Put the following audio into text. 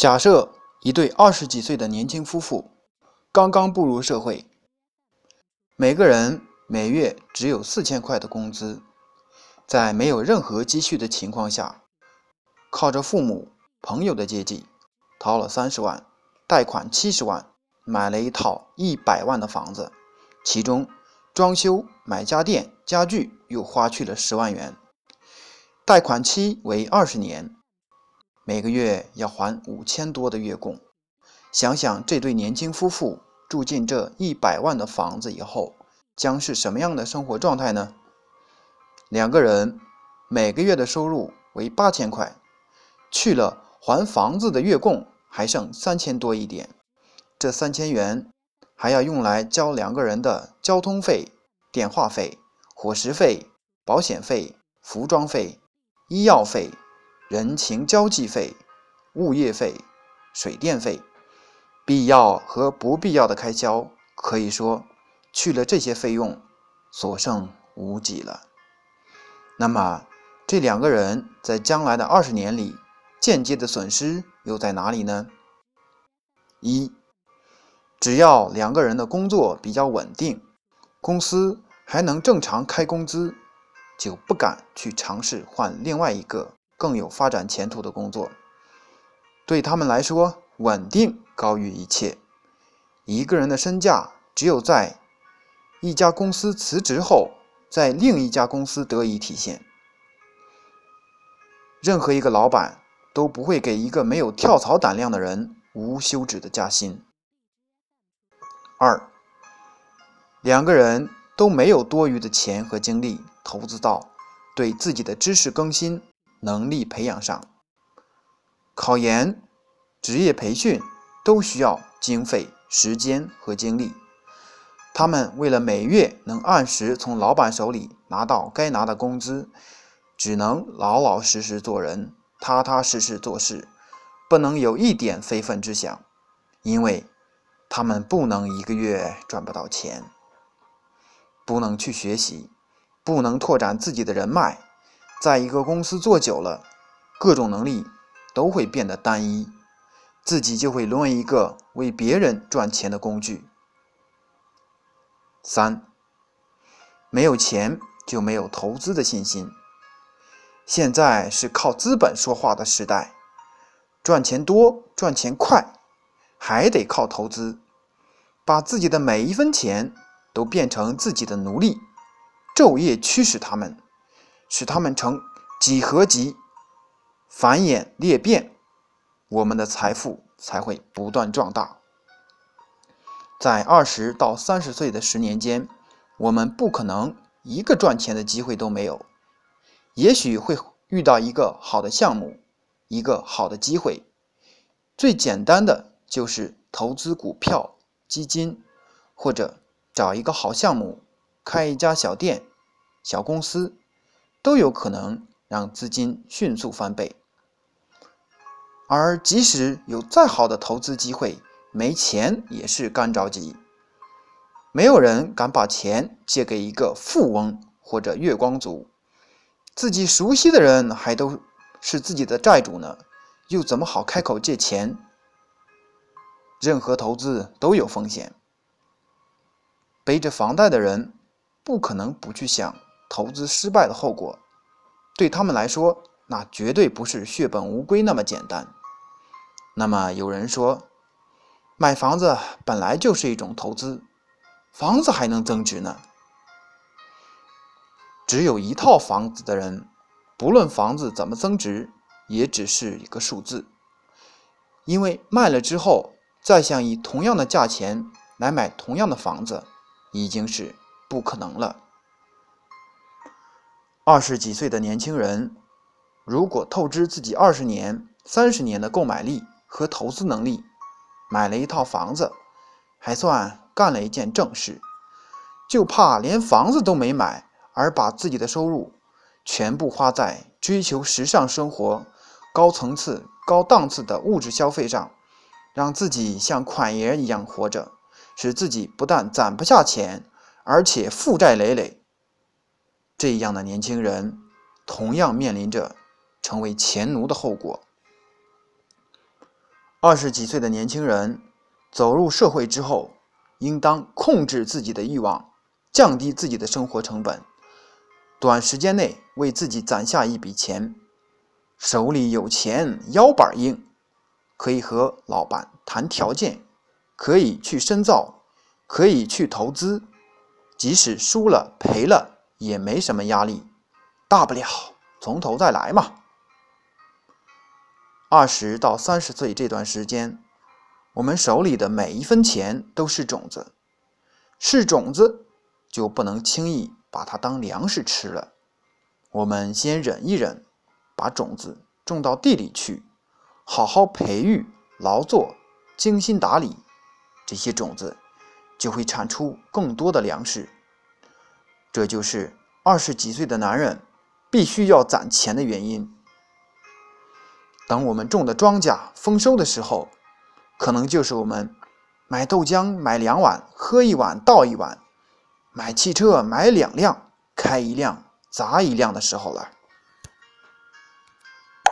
假设一对二十几岁的年轻夫妇刚刚步入社会，每个人每月只有四千块的工资，在没有任何积蓄的情况下，靠着父母、朋友的接济，掏了三十万，贷款七十万，买了一套一百万的房子，其中装修、买家电、家具又花去了十万元，贷款期为二十年。每个月要还五千多的月供，想想这对年轻夫妇住进这一百万的房子以后，将是什么样的生活状态呢？两个人每个月的收入为八千块，去了还房子的月供还剩三千多一点，这三千元还要用来交两个人的交通费、电话费、伙食费、保险费、服装费、医药费。人情交际费、物业费、水电费，必要和不必要的开销，可以说去了这些费用，所剩无几了。那么，这两个人在将来的二十年里，间接的损失又在哪里呢？一，只要两个人的工作比较稳定，公司还能正常开工资，就不敢去尝试换另外一个。更有发展前途的工作，对他们来说，稳定高于一切。一个人的身价，只有在一家公司辞职后，在另一家公司得以体现。任何一个老板都不会给一个没有跳槽胆量的人无休止的加薪。二，两个人都没有多余的钱和精力投资到对自己的知识更新。能力培养上，考研、职业培训都需要经费、时间和精力。他们为了每月能按时从老板手里拿到该拿的工资，只能老老实实做人，踏踏实实做事，不能有一点非分之想，因为他们不能一个月赚不到钱，不能去学习，不能拓展自己的人脉。在一个公司做久了，各种能力都会变得单一，自己就会沦为一个为别人赚钱的工具。三，没有钱就没有投资的信心。现在是靠资本说话的时代，赚钱多、赚钱快，还得靠投资，把自己的每一分钱都变成自己的奴隶，昼夜驱使他们。使它们成几何级，繁衍裂变，我们的财富才会不断壮大。在二十到三十岁的十年间，我们不可能一个赚钱的机会都没有。也许会遇到一个好的项目，一个好的机会。最简单的就是投资股票、基金，或者找一个好项目，开一家小店、小公司。都有可能让资金迅速翻倍，而即使有再好的投资机会，没钱也是干着急。没有人敢把钱借给一个富翁或者月光族，自己熟悉的人还都是自己的债主呢，又怎么好开口借钱？任何投资都有风险，背着房贷的人不可能不去想。投资失败的后果，对他们来说，那绝对不是血本无归那么简单。那么有人说，买房子本来就是一种投资，房子还能增值呢？只有一套房子的人，不论房子怎么增值，也只是一个数字，因为卖了之后，再想以同样的价钱来买同样的房子，已经是不可能了。二十几岁的年轻人，如果透支自己二十年、三十年的购买力和投资能力，买了一套房子，还算干了一件正事，就怕连房子都没买，而把自己的收入全部花在追求时尚生活、高层次、高档次的物质消费上，让自己像款爷一样活着，使自己不但攒不下钱，而且负债累累。这样的年轻人，同样面临着成为钱奴的后果。二十几岁的年轻人走入社会之后，应当控制自己的欲望，降低自己的生活成本，短时间内为自己攒下一笔钱，手里有钱，腰板硬，可以和老板谈条件，可以去深造，可以去投资，即使输了赔了也没什么压力，大不了从头再来嘛。二十到三十岁这段时间，我们手里的每一分钱都是种子，是种子就不能轻易把它当粮食吃了。我们先忍一忍，把种子种到地里去，好好培育、劳作、精心打理，这些种子就会产出更多的粮食。这就是二十几岁的男人必须要攒钱的原因。等我们种的庄稼丰收的时候，可能就是我们买豆浆买两碗喝一碗倒一碗，买汽车买两辆开一辆砸一辆的时候了。